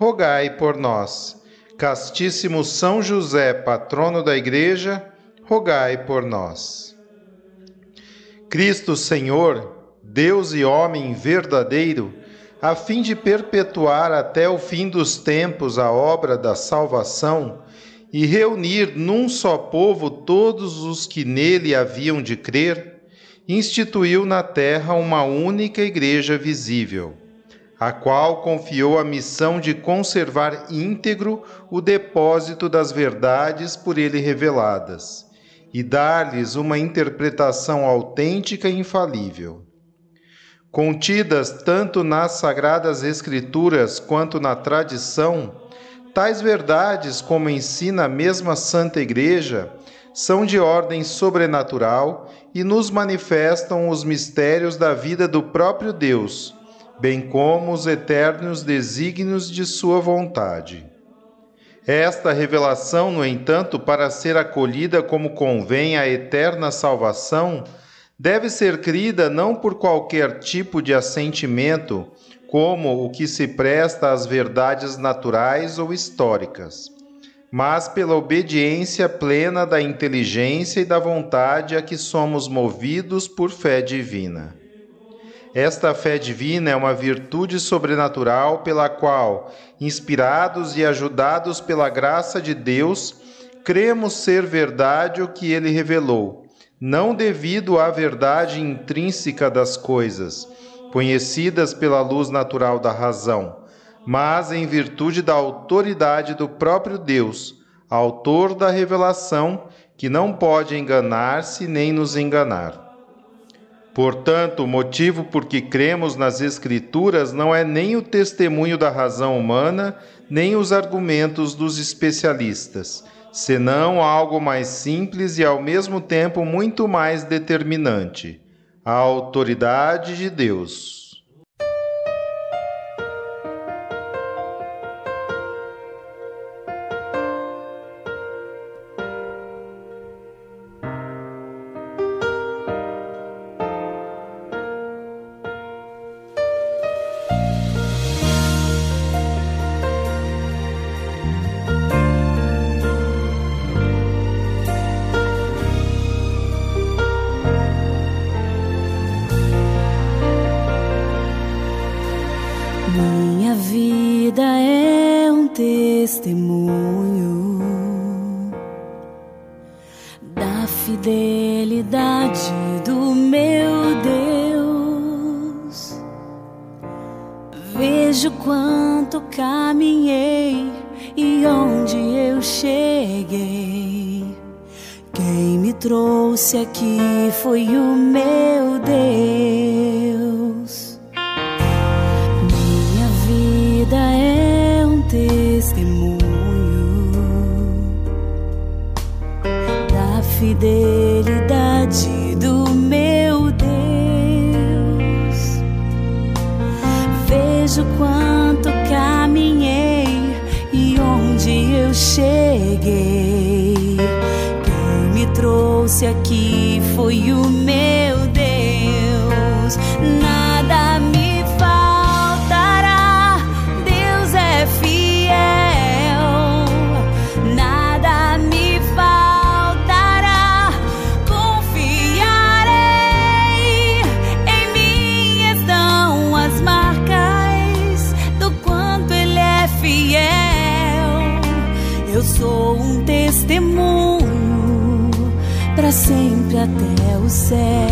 rogai por nós. Castíssimo São José, patrono da Igreja, rogai por nós. Cristo Senhor, Deus e homem verdadeiro, a fim de perpetuar até o fim dos tempos a obra da salvação e reunir num só povo todos os que nele haviam de crer, instituiu na terra uma única igreja visível, a qual confiou a missão de conservar íntegro o depósito das verdades por ele reveladas e dar-lhes uma interpretação autêntica e infalível. Contidas tanto nas sagradas Escrituras quanto na tradição, tais verdades, como ensina a mesma Santa Igreja, são de ordem sobrenatural e nos manifestam os mistérios da vida do próprio Deus, bem como os eternos desígnios de Sua vontade. Esta revelação, no entanto, para ser acolhida como convém à eterna salvação, deve ser crida não por qualquer tipo de assentimento, como o que se presta às verdades naturais ou históricas, mas pela obediência plena da inteligência e da vontade a que somos movidos por fé divina. Esta fé divina é uma virtude sobrenatural pela qual, inspirados e ajudados pela graça de Deus, cremos ser verdade o que ele revelou não devido à verdade intrínseca das coisas, conhecidas pela luz natural da razão, mas em virtude da autoridade do próprio Deus, autor da revelação, que não pode enganar-se nem nos enganar. Portanto, o motivo por que cremos nas Escrituras não é nem o testemunho da razão humana, nem os argumentos dos especialistas senão algo mais simples e ao mesmo tempo muito mais determinante: a autoridade de Deus. Vejo quanto caminhei e onde eu cheguei. Quem me trouxe aqui foi o meu Deus. Aqui foi ser.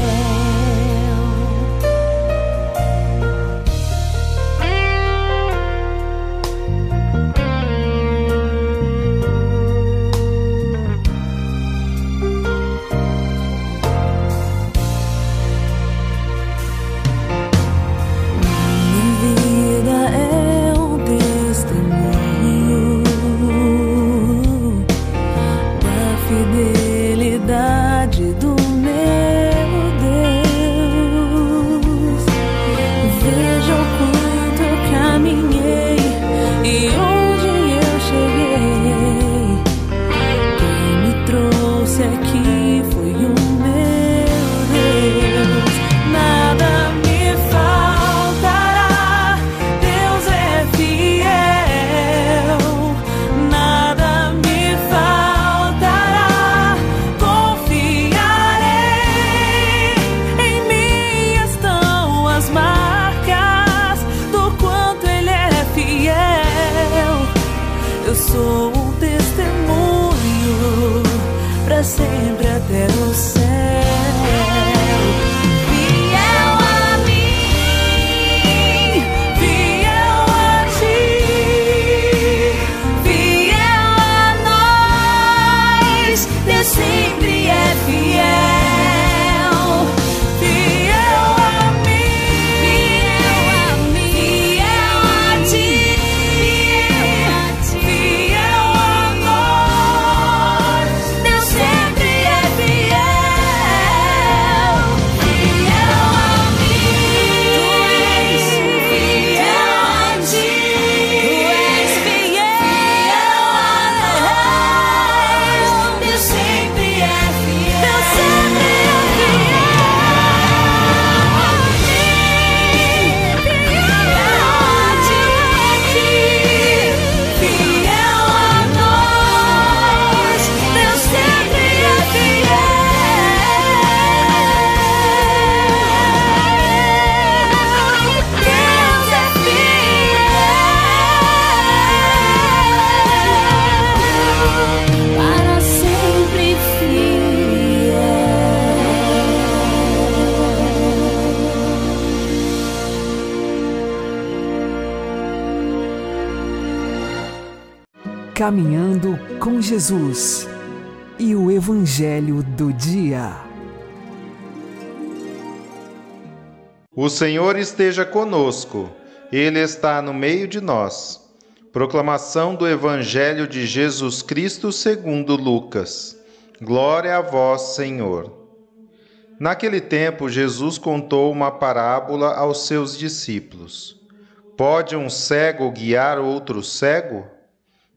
Até o céu. Caminhando com Jesus e o Evangelho do Dia. O Senhor esteja conosco, Ele está no meio de nós. Proclamação do Evangelho de Jesus Cristo segundo Lucas. Glória a vós, Senhor. Naquele tempo, Jesus contou uma parábola aos seus discípulos. Pode um cego guiar outro cego?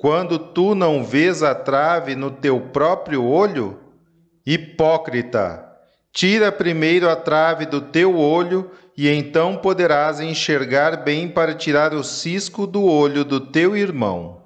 quando tu não vês a trave no teu próprio olho? Hipócrita! Tira primeiro a trave do teu olho, e então poderás enxergar bem para tirar o cisco do olho do teu irmão.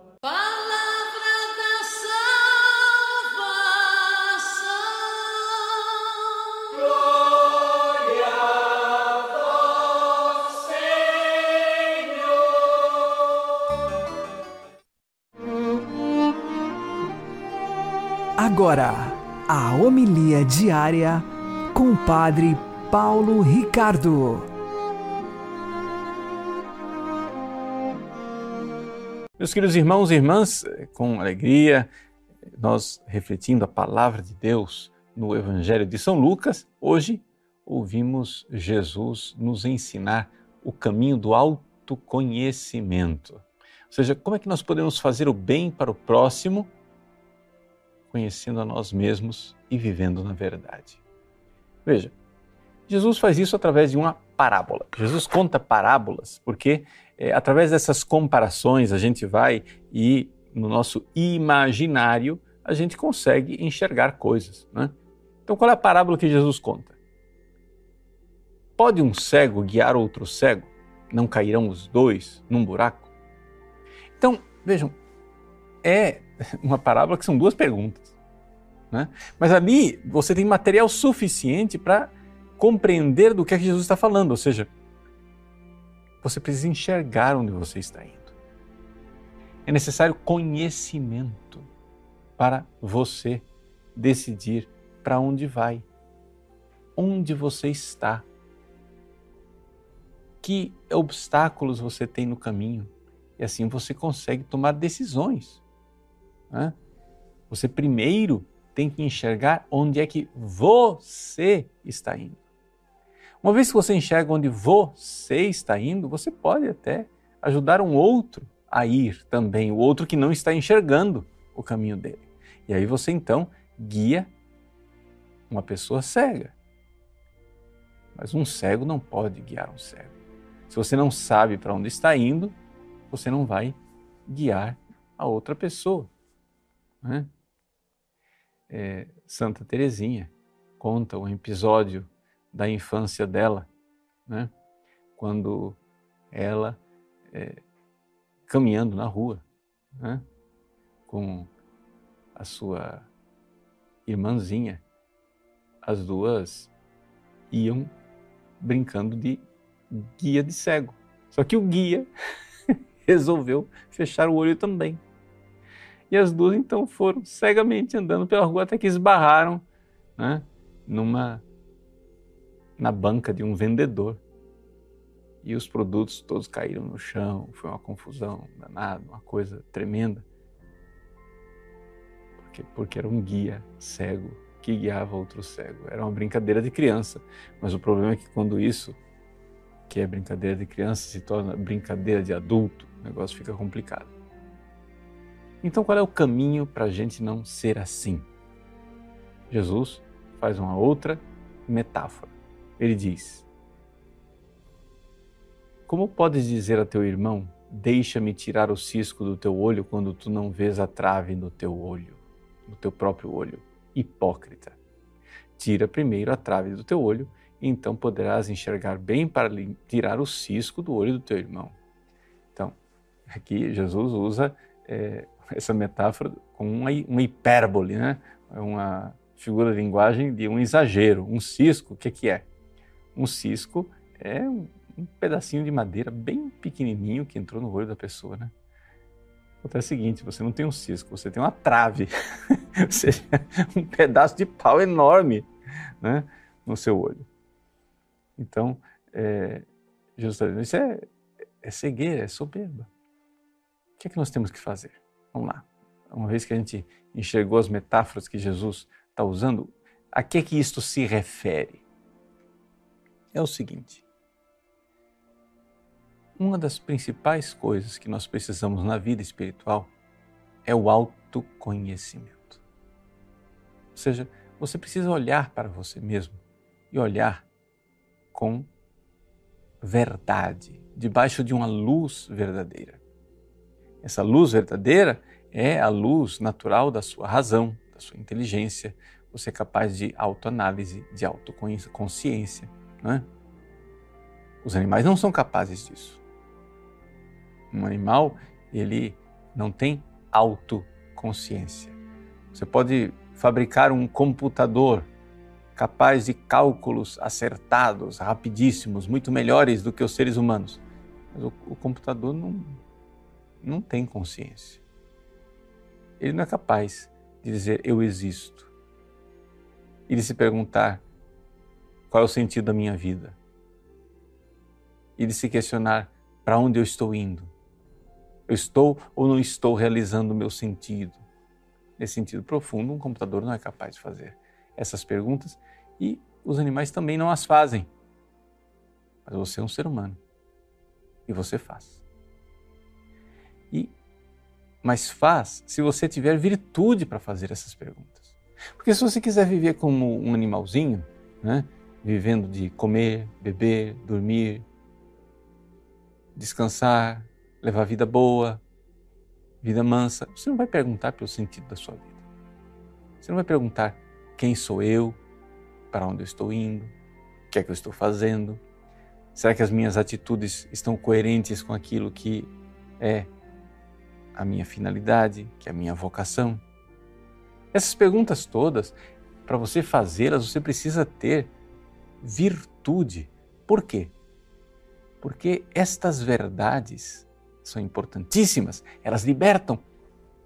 Agora, a homilia diária com o Padre Paulo Ricardo. Meus queridos irmãos e irmãs, com alegria, nós refletindo a palavra de Deus no Evangelho de São Lucas, hoje ouvimos Jesus nos ensinar o caminho do autoconhecimento. Ou seja, como é que nós podemos fazer o bem para o próximo conhecendo a nós mesmos e vivendo na verdade. Veja, Jesus faz isso através de uma parábola. Jesus conta parábolas porque é, através dessas comparações a gente vai e no nosso imaginário a gente consegue enxergar coisas. Né? Então, qual é a parábola que Jesus conta? Pode um cego guiar outro cego? Não cairão os dois num buraco? Então, vejam, é uma parábola que são duas perguntas. Né? Mas ali você tem material suficiente para compreender do que é que Jesus está falando, ou seja, você precisa enxergar onde você está indo. É necessário conhecimento para você decidir para onde vai, onde você está, que obstáculos você tem no caminho, e assim você consegue tomar decisões. Né? Você primeiro tem que enxergar onde é que você está indo. Uma vez que você enxerga onde você está indo, você pode até ajudar um outro a ir também, o outro que não está enxergando o caminho dele. E aí você então guia uma pessoa cega. Mas um cego não pode guiar um cego. Se você não sabe para onde está indo, você não vai guiar a outra pessoa. Né? É, Santa Teresinha conta um episódio da infância dela, né? quando ela, é, caminhando na rua, né? com a sua irmãzinha, as duas iam brincando de guia de cego. Só que o guia resolveu fechar o olho também. E as duas então foram cegamente andando pela rua até que esbarraram né, numa na banca de um vendedor. E os produtos todos caíram no chão, foi uma confusão danada, uma coisa tremenda. Porque, porque era um guia cego que guiava outro cego. Era uma brincadeira de criança, mas o problema é que quando isso, que é brincadeira de criança, se torna brincadeira de adulto, o negócio fica complicado. Então, qual é o caminho para a gente não ser assim? Jesus faz uma outra metáfora. Ele diz: Como podes dizer a teu irmão, deixa-me tirar o cisco do teu olho quando tu não vês a trave no teu olho, no teu próprio olho? Hipócrita. Tira primeiro a trave do teu olho, e então poderás enxergar bem para tirar o cisco do olho do teu irmão. Então, aqui Jesus usa é, essa metáfora com uma, uma hipérbole, né? É uma figura de linguagem de um exagero. Um cisco, o que, que é? Um cisco é um, um, pedacinho de madeira bem pequenininho que entrou no olho da pessoa, né? Acontece o seguinte, você não tem um cisco, você tem uma trave, ou seja, um pedaço de pau enorme né, no seu olho. Então, é, Jesus está dizendo, isso é, é cegueira, é soberba. O que é que nós temos que fazer? Vamos lá. Uma vez que a gente enxergou as metáforas que Jesus está usando, a que que isto se refere? É o seguinte: uma das principais coisas que nós precisamos na vida espiritual é o autoconhecimento. Ou seja, você precisa olhar para você mesmo e olhar com verdade, debaixo de uma luz verdadeira. Essa luz verdadeira é a luz natural da sua razão, da sua inteligência. Você é capaz de autoanálise, de autoconsciência. Né? Os animais não são capazes disso. Um animal, ele não tem autoconsciência. Você pode fabricar um computador capaz de cálculos acertados, rapidíssimos, muito melhores do que os seres humanos. Mas o, o computador não, não tem consciência. Ele não é capaz de dizer eu existo e de se perguntar qual é o sentido da minha vida e de se questionar para onde eu estou indo. Eu estou ou não estou realizando o meu sentido? Nesse sentido profundo, um computador não é capaz de fazer essas perguntas e os animais também não as fazem. Mas você é um ser humano e você faz. Mas faz se você tiver virtude para fazer essas perguntas. Porque se você quiser viver como um animalzinho, né, vivendo de comer, beber, dormir, descansar, levar vida boa, vida mansa, você não vai perguntar pelo sentido da sua vida. Você não vai perguntar quem sou eu, para onde eu estou indo, o que é que eu estou fazendo. Será que as minhas atitudes estão coerentes com aquilo que é a minha finalidade, que é a minha vocação? Essas perguntas todas, para você fazê-las, você precisa ter virtude. Por quê? Porque estas verdades são importantíssimas, elas libertam,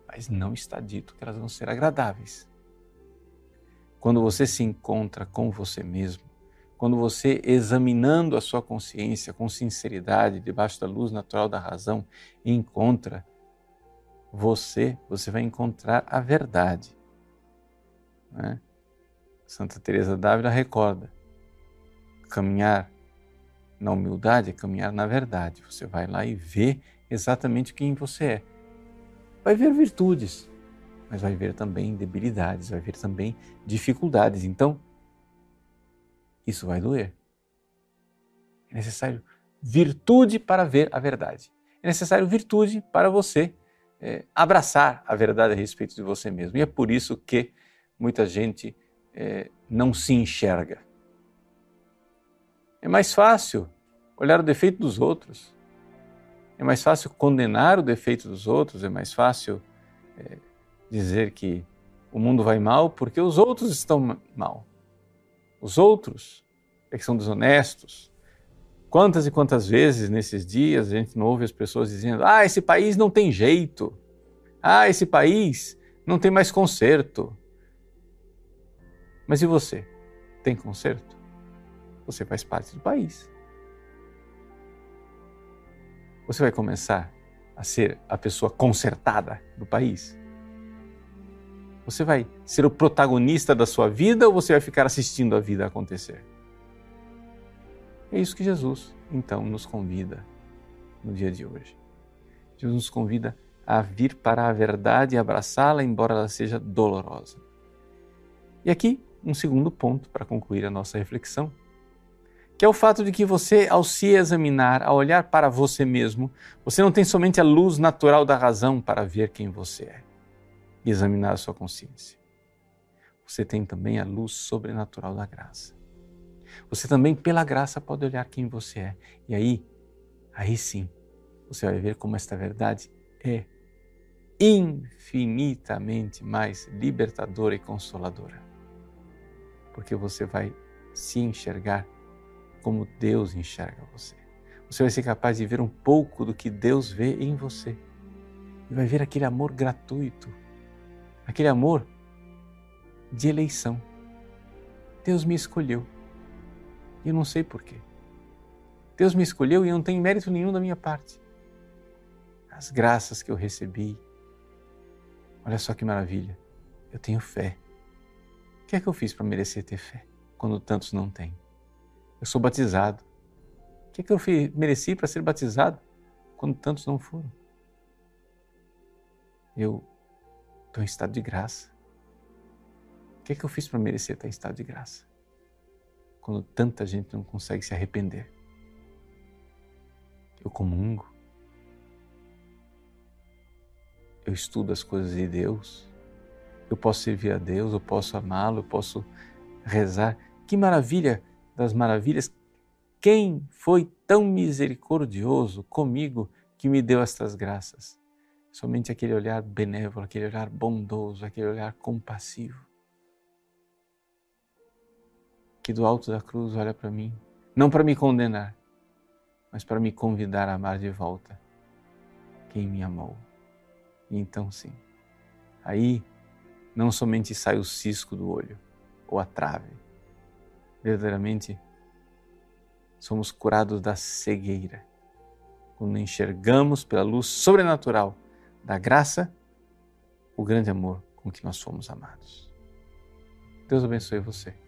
mas não está dito que elas vão ser agradáveis. Quando você se encontra com você mesmo, quando você, examinando a sua consciência com sinceridade, debaixo da luz natural da razão, encontra você, você vai encontrar a verdade. Né? Santa Teresa d'Ávila recorda: caminhar na humildade é caminhar na verdade. Você vai lá e vê exatamente quem você é. Vai ver virtudes, mas vai ver também debilidades, vai ver também dificuldades. Então, isso vai doer. É necessário virtude para ver a verdade. É necessário virtude para você é, abraçar a verdade a respeito de você mesmo. E é por isso que muita gente é, não se enxerga. É mais fácil olhar o defeito dos outros. É mais fácil condenar o defeito dos outros. É mais fácil é, dizer que o mundo vai mal porque os outros estão mal. Os outros é que são desonestos. Quantas e quantas vezes nesses dias a gente não ouve as pessoas dizendo: ah, esse país não tem jeito. Ah, esse país não tem mais conserto. Mas e você? Tem conserto? Você faz parte do país. Você vai começar a ser a pessoa consertada do país? Você vai ser o protagonista da sua vida ou você vai ficar assistindo a vida acontecer? É isso que Jesus, então, nos convida no dia de hoje. Jesus nos convida a vir para a verdade e abraçá-la, embora ela seja dolorosa. E aqui, um segundo ponto para concluir a nossa reflexão, que é o fato de que você, ao se examinar, ao olhar para você mesmo, você não tem somente a luz natural da razão para ver quem você é e examinar a sua consciência. Você tem também a luz sobrenatural da graça. Você também, pela graça, pode olhar quem você é. E aí, aí sim, você vai ver como esta verdade é infinitamente mais libertadora e consoladora. Porque você vai se enxergar como Deus enxerga você. Você vai ser capaz de ver um pouco do que Deus vê em você. E vai ver aquele amor gratuito, aquele amor de eleição. Deus me escolheu. E eu não sei porquê. Deus me escolheu e não tem mérito nenhum da minha parte. As graças que eu recebi, Olha só que maravilha. Eu tenho fé. O que é que eu fiz para merecer ter fé quando tantos não têm? Eu sou batizado. O que é que eu mereci para ser batizado quando tantos não foram? Eu estou em estado de graça. O que é que eu fiz para merecer estar em estado de graça? Quando tanta gente não consegue se arrepender. Eu comungo. eu estudo as coisas de Deus, eu posso servir a Deus, eu posso amá-lo, eu posso rezar. Que maravilha das maravilhas! Quem foi tão misericordioso comigo que me deu estas graças? Somente aquele olhar benévolo, aquele olhar bondoso, aquele olhar compassivo. Que do alto da cruz olha para mim, não para me condenar, mas para me convidar a amar de volta quem me amou. E então sim, aí não somente sai o cisco do olho ou a trave, verdadeiramente somos curados da cegueira quando enxergamos pela luz sobrenatural da graça o grande amor com que nós fomos amados. Deus abençoe você.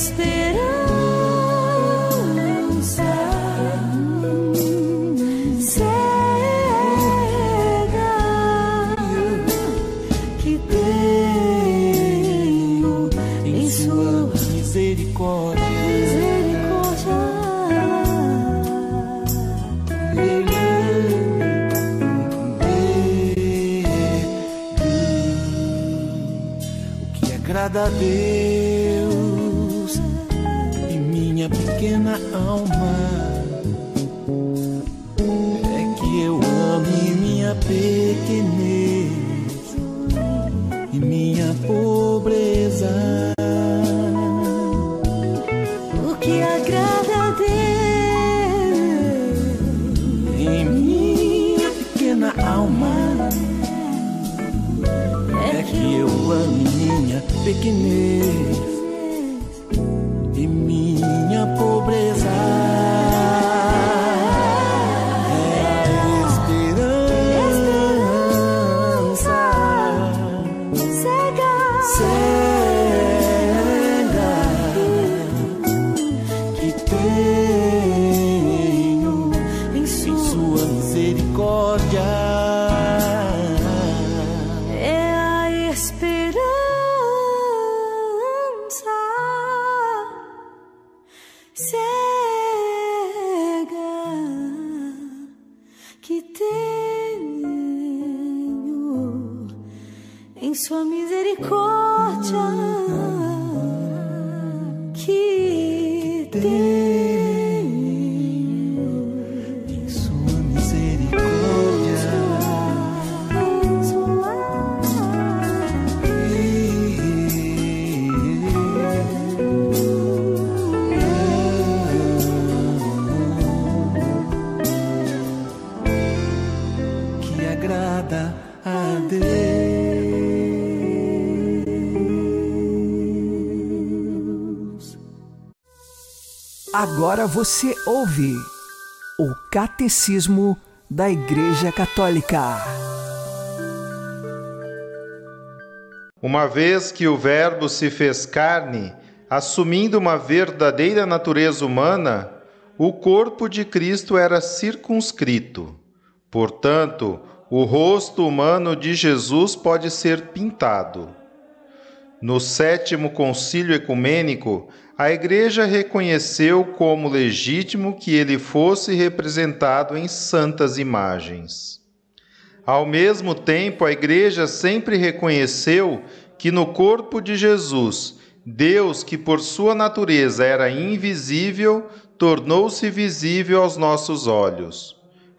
despair. Agora você ouve o Catecismo da Igreja Católica. Uma vez que o Verbo se fez carne, assumindo uma verdadeira natureza humana, o corpo de Cristo era circunscrito. Portanto, o rosto humano de Jesus pode ser pintado. No sétimo concílio ecumênico, a Igreja reconheceu como legítimo que ele fosse representado em santas imagens. Ao mesmo tempo, a Igreja sempre reconheceu que no corpo de Jesus, Deus, que por sua natureza era invisível, tornou-se visível aos nossos olhos.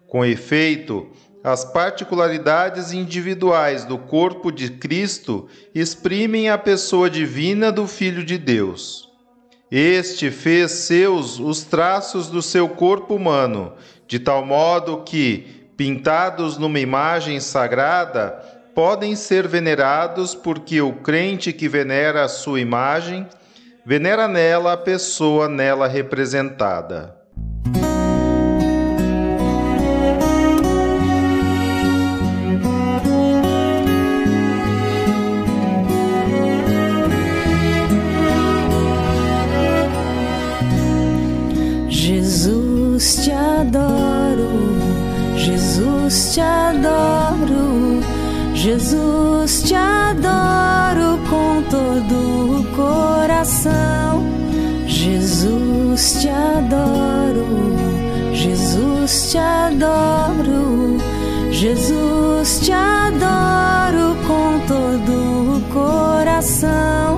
Com efeito, as particularidades individuais do corpo de Cristo exprimem a pessoa divina do Filho de Deus. Este fez seus os traços do seu corpo humano, de tal modo que, pintados numa imagem sagrada, podem ser venerados porque o crente que venera a sua imagem, venera nela a pessoa nela representada. Jesus te adoro, Jesus te adoro, Jesus te adoro com todo o coração. Jesus te adoro, Jesus te adoro, Jesus te adoro com todo o coração.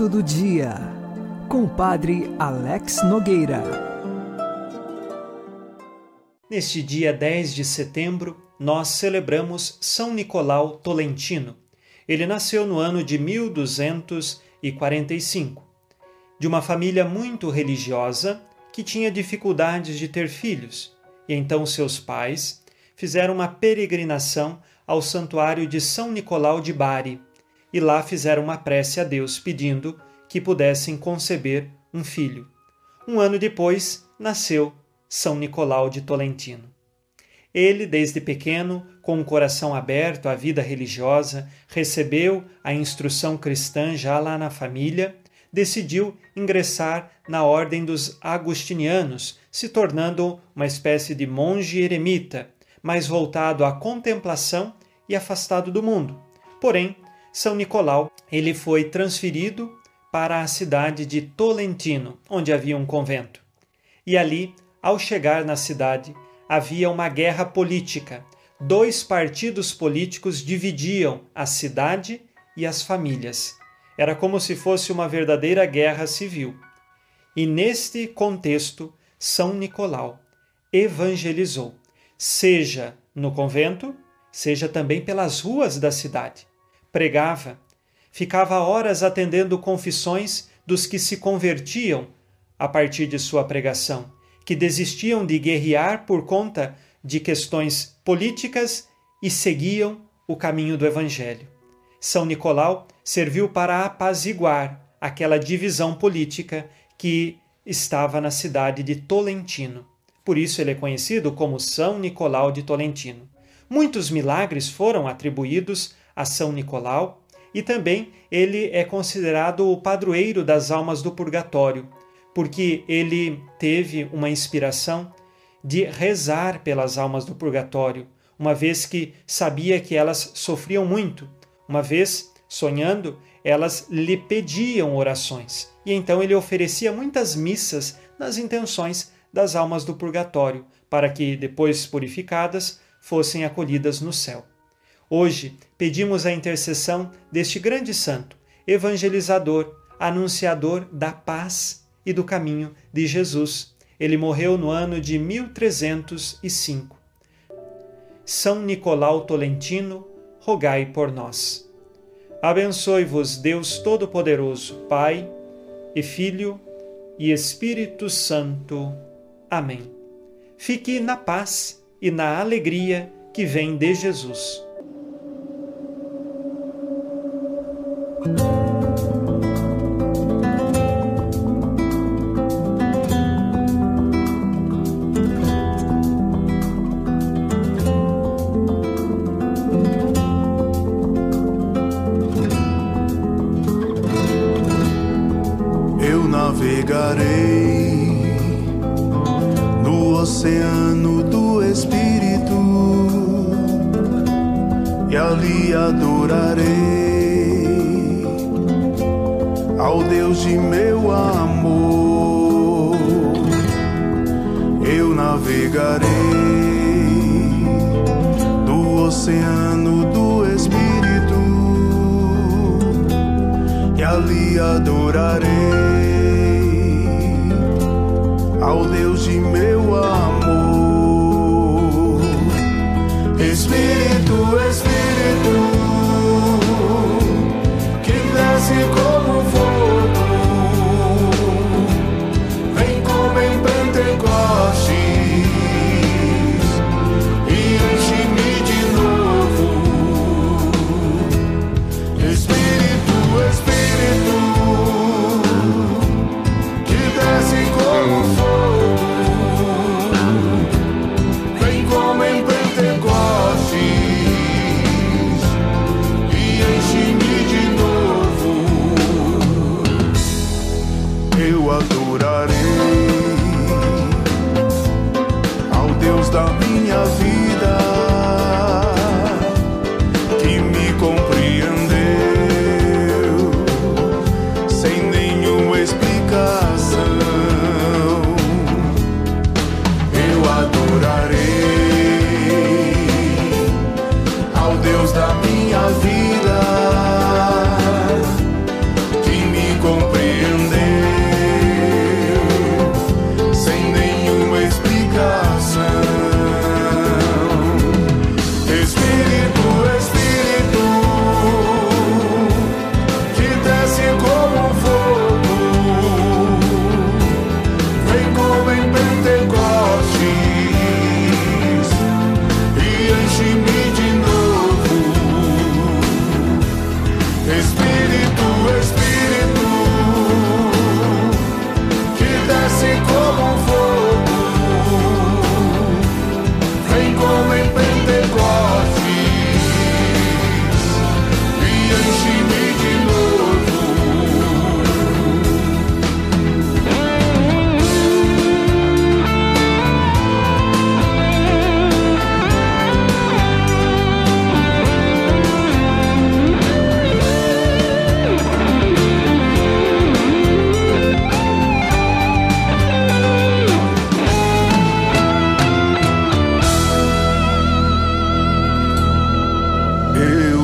Santo do Dia, com o Padre Alex Nogueira. Neste dia 10 de setembro, nós celebramos São Nicolau Tolentino. Ele nasceu no ano de 1245, de uma família muito religiosa que tinha dificuldades de ter filhos, e então seus pais fizeram uma peregrinação ao santuário de São Nicolau de Bari e lá fizeram uma prece a Deus pedindo que pudessem conceber um filho. Um ano depois, nasceu São Nicolau de Tolentino. Ele, desde pequeno, com o coração aberto à vida religiosa, recebeu a instrução cristã já lá na família, decidiu ingressar na ordem dos agustinianos, se tornando uma espécie de monge eremita, mais voltado à contemplação e afastado do mundo. Porém, São Nicolau, ele foi transferido para a cidade de Tolentino, onde havia um convento. E ali, ao chegar na cidade, havia uma guerra política. Dois partidos políticos dividiam a cidade e as famílias. Era como se fosse uma verdadeira guerra civil. E neste contexto, São Nicolau evangelizou, seja no convento, seja também pelas ruas da cidade. Pregava, ficava horas atendendo confissões dos que se convertiam a partir de sua pregação, que desistiam de guerrear por conta de questões políticas e seguiam o caminho do Evangelho. São Nicolau serviu para apaziguar aquela divisão política que estava na cidade de Tolentino. Por isso ele é conhecido como São Nicolau de Tolentino. Muitos milagres foram atribuídos a São Nicolau e também ele é considerado o padroeiro das almas do purgatório, porque ele teve uma inspiração de rezar pelas almas do purgatório, uma vez que sabia que elas sofriam muito. Uma vez, sonhando, elas lhe pediam orações, e então ele oferecia muitas missas nas intenções das almas do purgatório, para que, depois purificadas, fossem acolhidas no céu. Hoje pedimos a intercessão deste grande santo, evangelizador, anunciador da paz e do caminho de Jesus. Ele morreu no ano de 1305. São Nicolau Tolentino, rogai por nós. Abençoe-vos Deus Todo-Poderoso, Pai e Filho e Espírito Santo. Amém. Fique na paz e na alegria que vem de Jesus. Eu navegarei do oceano do Espírito e ali adorarei ao Deus de meu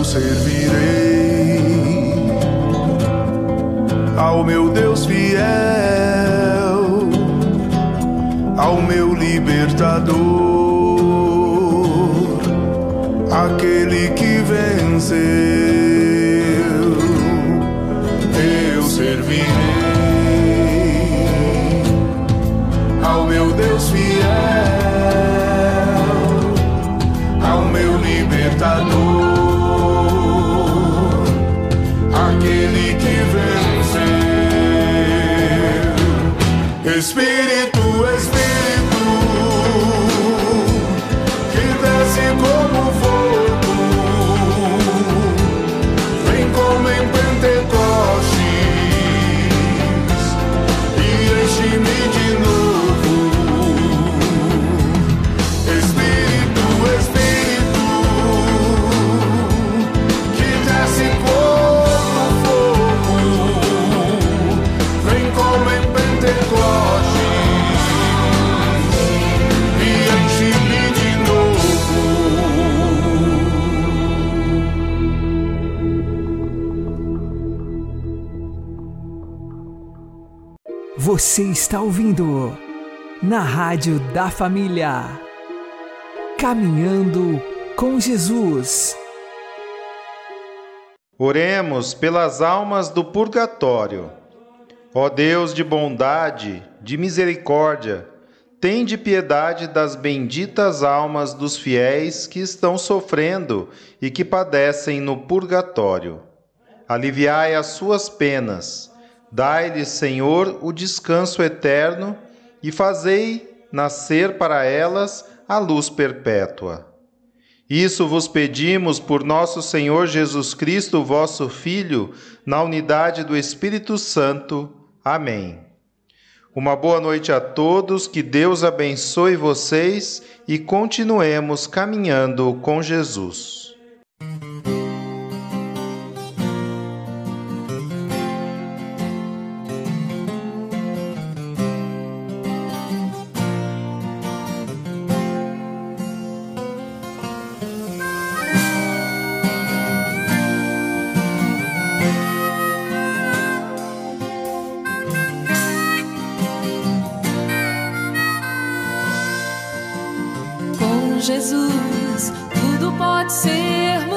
servirei ao meu Deus fiel, ao meu libertador, Espírito, Você está ouvindo na Rádio da Família. Caminhando com Jesus. Oremos pelas almas do purgatório. Ó Deus de bondade, de misericórdia, tende piedade das benditas almas dos fiéis que estão sofrendo e que padecem no purgatório. Aliviai as suas penas, dai-lhes, Senhor, o descanso eterno e fazei nascer para elas a luz perpétua. Isso vos pedimos por nosso Senhor Jesus Cristo, vosso Filho, na unidade do Espírito Santo. Amém. Uma boa noite a todos, que Deus abençoe vocês e continuemos caminhando com Jesus. Jesus, tudo pode ser mudado